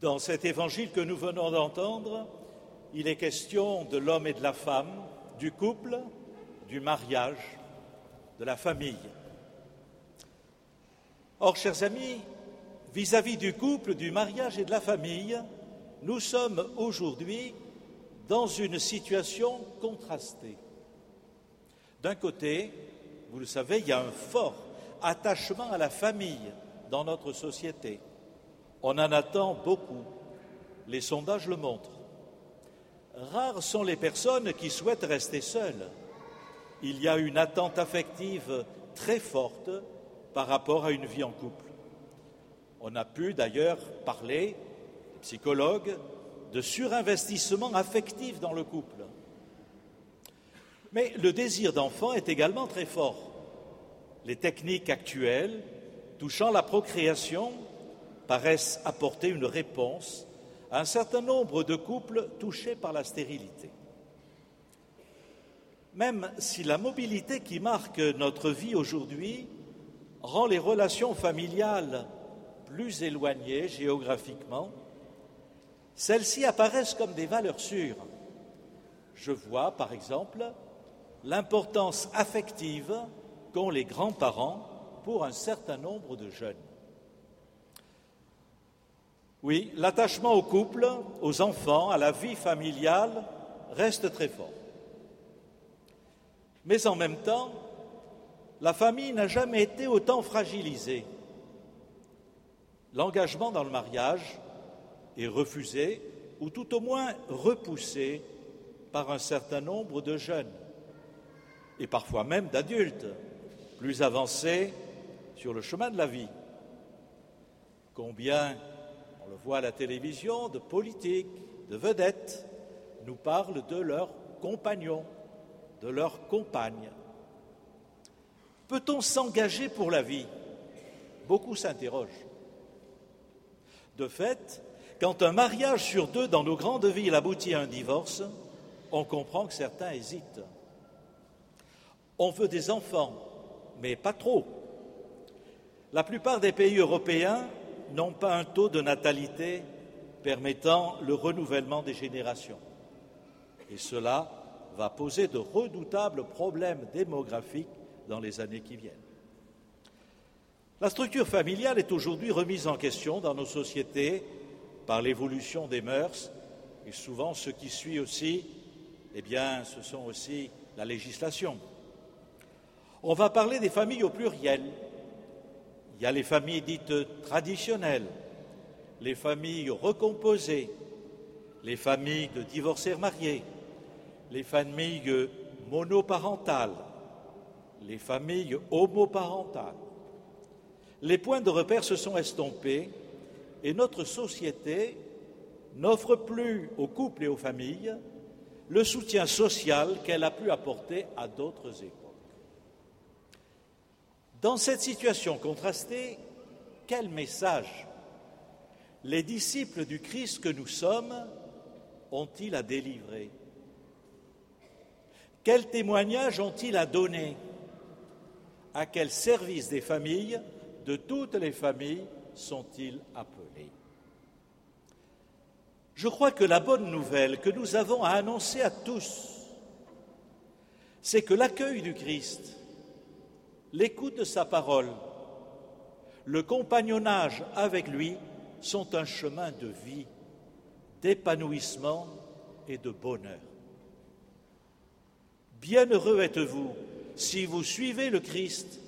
Dans cet évangile que nous venons d'entendre, il est question de l'homme et de la femme, du couple, du mariage, de la famille. Or, chers amis, vis-à-vis du couple, du mariage et de la famille, nous sommes aujourd'hui dans une situation contrastée. D'un côté, vous le savez, il y a un fort attachement à la famille dans notre société. On en attend beaucoup. Les sondages le montrent. Rares sont les personnes qui souhaitent rester seules. Il y a une attente affective très forte par rapport à une vie en couple. On a pu d'ailleurs parler, psychologues, de surinvestissement affectif dans le couple. Mais le désir d'enfant est également très fort. Les techniques actuelles touchant la procréation paraissent apporter une réponse à un certain nombre de couples touchés par la stérilité. Même si la mobilité qui marque notre vie aujourd'hui rend les relations familiales plus éloignées géographiquement, celles-ci apparaissent comme des valeurs sûres. Je vois, par exemple, l'importance affective qu'ont les grands-parents pour un certain nombre de jeunes. Oui, l'attachement au couple, aux enfants, à la vie familiale reste très fort. Mais en même temps, la famille n'a jamais été autant fragilisée. L'engagement dans le mariage est refusé ou tout au moins repoussé par un certain nombre de jeunes et parfois même d'adultes plus avancés sur le chemin de la vie. Combien on le voit à la télévision, de politiques, de vedettes nous parlent de leurs compagnons, de leurs compagnes. Peut-on s'engager pour la vie? Beaucoup s'interrogent. De fait, quand un mariage sur deux dans nos grandes villes aboutit à un divorce, on comprend que certains hésitent. On veut des enfants, mais pas trop. La plupart des pays européens n'ont pas un taux de natalité permettant le renouvellement des générations. Et cela va poser de redoutables problèmes démographiques dans les années qui viennent. La structure familiale est aujourd'hui remise en question dans nos sociétés par l'évolution des mœurs et souvent ce qui suit aussi, eh bien, ce sont aussi la législation. On va parler des familles au pluriel, il y a les familles dites traditionnelles, les familles recomposées, les familles de divorcés mariés, les familles monoparentales, les familles homoparentales. Les points de repère se sont estompés et notre société n'offre plus aux couples et aux familles le soutien social qu'elle a pu apporter à d'autres époques. Dans cette situation contrastée, quel message les disciples du Christ que nous sommes ont-ils à délivrer Quel témoignage ont-ils à donner À quel service des familles, de toutes les familles, sont-ils appelés Je crois que la bonne nouvelle que nous avons à annoncer à tous, c'est que l'accueil du Christ l'écoute de sa parole, le compagnonnage avec lui sont un chemin de vie, d'épanouissement et de bonheur. Bienheureux êtes-vous si vous suivez le Christ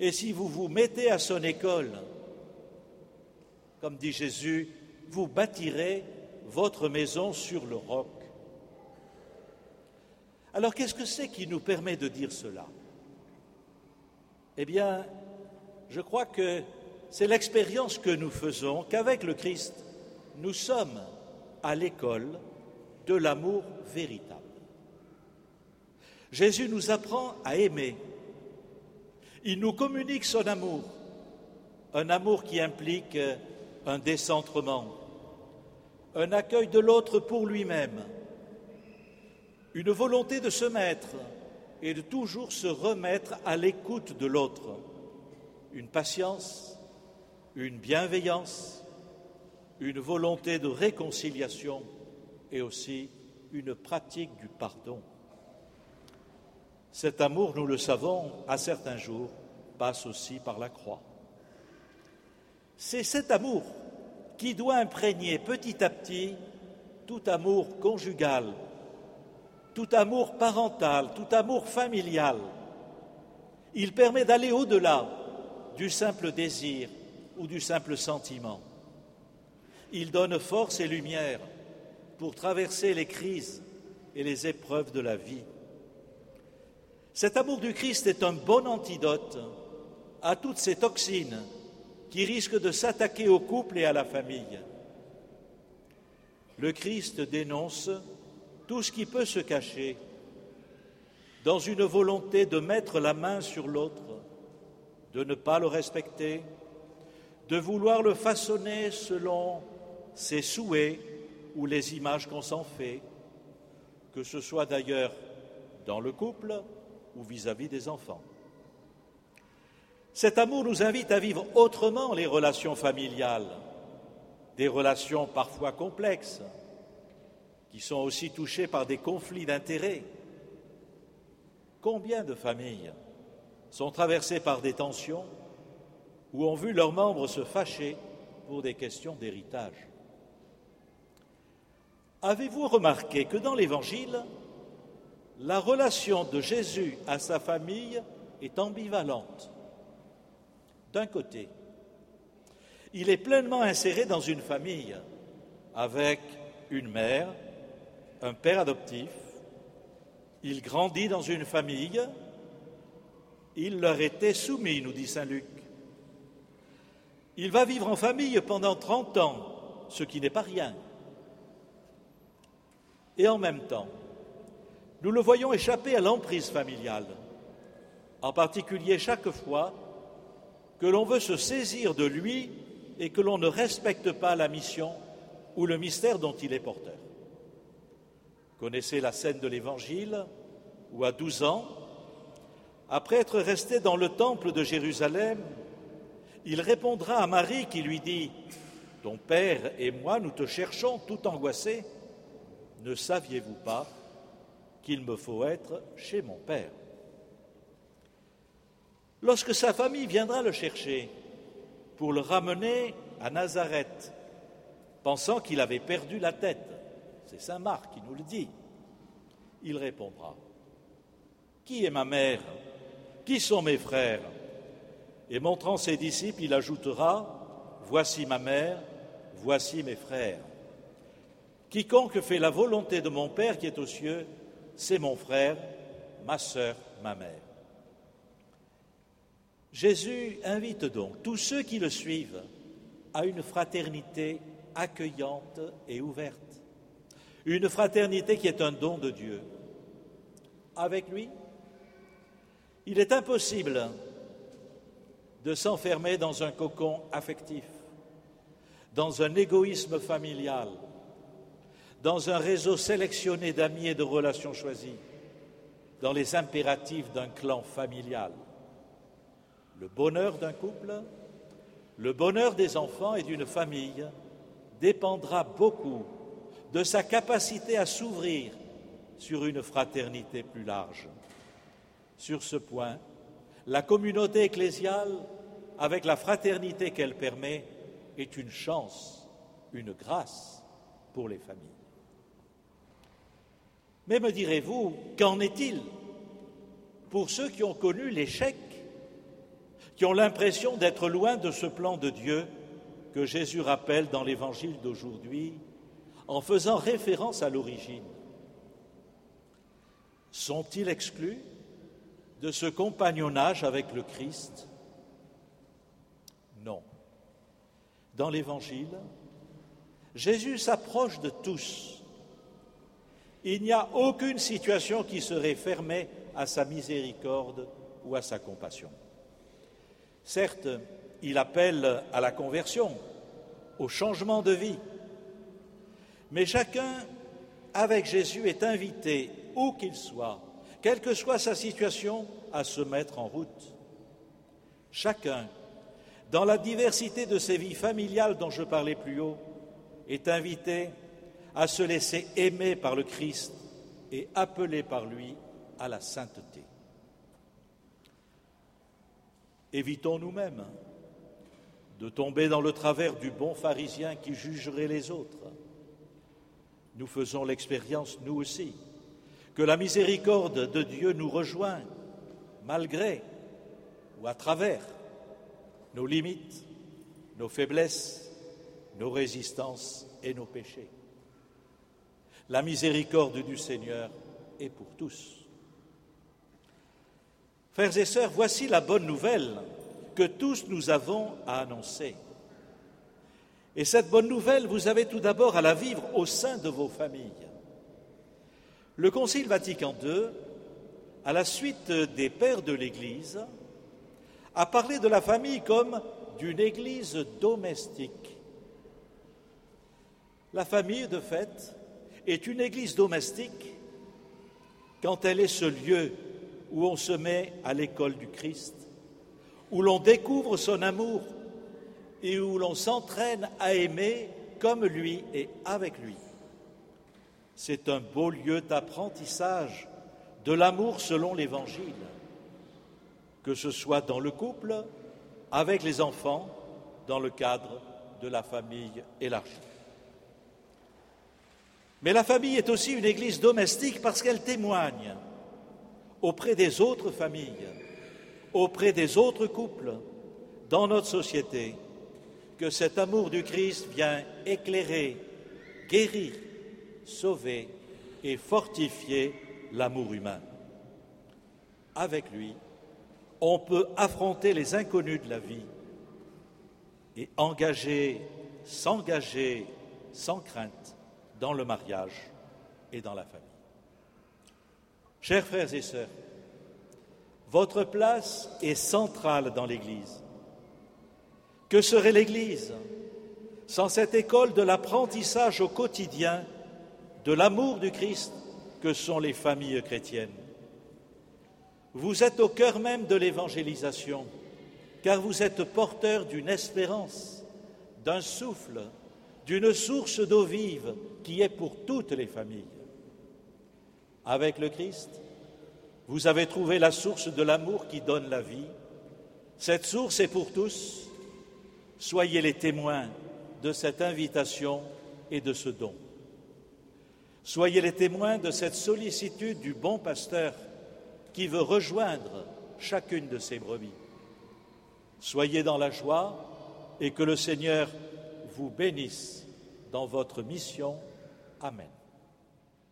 et si vous vous mettez à son école. Comme dit Jésus, vous bâtirez votre maison sur le roc. Alors qu'est-ce que c'est qui nous permet de dire cela? Eh bien, je crois que c'est l'expérience que nous faisons qu'avec le Christ, nous sommes à l'école de l'amour véritable. Jésus nous apprend à aimer. Il nous communique son amour, un amour qui implique un décentrement, un accueil de l'autre pour lui-même, une volonté de se mettre et de toujours se remettre à l'écoute de l'autre. Une patience, une bienveillance, une volonté de réconciliation et aussi une pratique du pardon. Cet amour, nous le savons, à certains jours, passe aussi par la croix. C'est cet amour qui doit imprégner petit à petit tout amour conjugal, tout amour parental, tout amour familial. Il permet d'aller au-delà du simple désir ou du simple sentiment. Il donne force et lumière pour traverser les crises et les épreuves de la vie. Cet amour du Christ est un bon antidote à toutes ces toxines qui risquent de s'attaquer au couple et à la famille. Le Christ dénonce tout ce qui peut se cacher dans une volonté de mettre la main sur l'autre, de ne pas le respecter, de vouloir le façonner selon ses souhaits ou les images qu'on s'en fait, que ce soit d'ailleurs dans le couple ou vis-à-vis des enfants. Cet amour nous invite à vivre autrement les relations familiales, des relations parfois complexes, qui sont aussi touchées par des conflits d'intérêts. Combien de familles sont traversées par des tensions ou ont vu leurs membres se fâcher pour des questions d'héritage? Avez-vous remarqué que dans l'Évangile, la relation de Jésus à sa famille est ambivalente? D'un côté, il est pleinement inséré dans une famille avec une mère, un père adoptif, il grandit dans une famille, il leur était soumis, nous dit Saint Luc. Il va vivre en famille pendant 30 ans, ce qui n'est pas rien. Et en même temps, nous le voyons échapper à l'emprise familiale, en particulier chaque fois que l'on veut se saisir de lui et que l'on ne respecte pas la mission ou le mystère dont il est porteur. Connaissez la scène de l'Évangile où à 12 ans, après être resté dans le temple de Jérusalem, il répondra à Marie qui lui dit Ton père et moi, nous te cherchons tout angoissés. Ne saviez-vous pas qu'il me faut être chez mon Père Lorsque sa famille viendra le chercher pour le ramener à Nazareth, pensant qu'il avait perdu la tête, c'est Saint Marc qui nous le dit, il répondra, Qui est ma mère? Qui sont mes frères? Et montrant ses disciples, il ajoutera, Voici ma mère, voici mes frères. Quiconque fait la volonté de mon Père qui est aux cieux, c'est mon frère, ma sœur, ma mère. Jésus invite donc tous ceux qui le suivent à une fraternité accueillante et ouverte, une fraternité qui est un don de Dieu. Avec lui, il est impossible de s'enfermer dans un cocon affectif, dans un égoïsme familial, dans un réseau sélectionné d'amis et de relations choisies, dans les impératifs d'un clan familial. Le bonheur d'un couple, le bonheur des enfants et d'une famille dépendra beaucoup de sa capacité à s'ouvrir sur une fraternité plus large. Sur ce point, la communauté ecclésiale, avec la fraternité qu'elle permet, est une chance, une grâce pour les familles. Mais me direz-vous, qu'en est-il pour ceux qui ont connu l'échec, qui ont l'impression d'être loin de ce plan de Dieu que Jésus rappelle dans l'évangile d'aujourd'hui en faisant référence à l'origine Sont-ils exclus de ce compagnonnage avec le Christ? Non. Dans l'évangile, Jésus s'approche de tous il n'y a aucune situation qui serait fermée à sa miséricorde ou à sa compassion. Certes, il appelle à la conversion, au changement de vie, mais chacun, avec Jésus, est invité, où qu'il soit, quelle que soit sa situation, à se mettre en route. Chacun, dans la diversité de ses vies familiales dont je parlais plus haut, est invité à se laisser aimer par le Christ et appelé par lui à la sainteté. Évitons nous-mêmes de tomber dans le travers du bon pharisien qui jugerait les autres. Nous faisons l'expérience, nous aussi, que la miséricorde de Dieu nous rejoint malgré ou à travers nos limites, nos faiblesses, nos résistances et nos péchés. La miséricorde du Seigneur est pour tous. Frères et sœurs, voici la bonne nouvelle que tous nous avons à annoncer. Et cette bonne nouvelle, vous avez tout d'abord à la vivre au sein de vos familles. Le Concile Vatican II, à la suite des pères de l'Église, a parlé de la famille comme d'une Église domestique. La famille, de fait, est une Église domestique quand elle est ce lieu où on se met à l'école du Christ, où l'on découvre son amour et où l'on s'entraîne à aimer comme lui et avec lui. C'est un beau lieu d'apprentissage de l'amour selon l'Évangile, que ce soit dans le couple, avec les enfants, dans le cadre de la famille élargie. Mais la famille est aussi une église domestique parce qu'elle témoigne auprès des autres familles, auprès des autres couples dans notre société que cet amour du Christ vient éclairer, guérir, sauver et fortifier l'amour humain. Avec lui, on peut affronter les inconnus de la vie et engager, s'engager sans crainte dans le mariage et dans la famille. Chers frères et sœurs, votre place est centrale dans l'Église. Que serait l'Église sans cette école de l'apprentissage au quotidien de l'amour du Christ que sont les familles chrétiennes? Vous êtes au cœur même de l'évangélisation, car vous êtes porteur d'une espérance, d'un souffle, d'une source d'eau vive qui est pour toutes les familles. Avec le Christ, vous avez trouvé la source de l'amour qui donne la vie. Cette source est pour tous. Soyez les témoins de cette invitation et de ce don. Soyez les témoins de cette sollicitude du bon pasteur qui veut rejoindre chacune de ses brebis. Soyez dans la joie et que le Seigneur vous bénisse dans votre mission. Amen.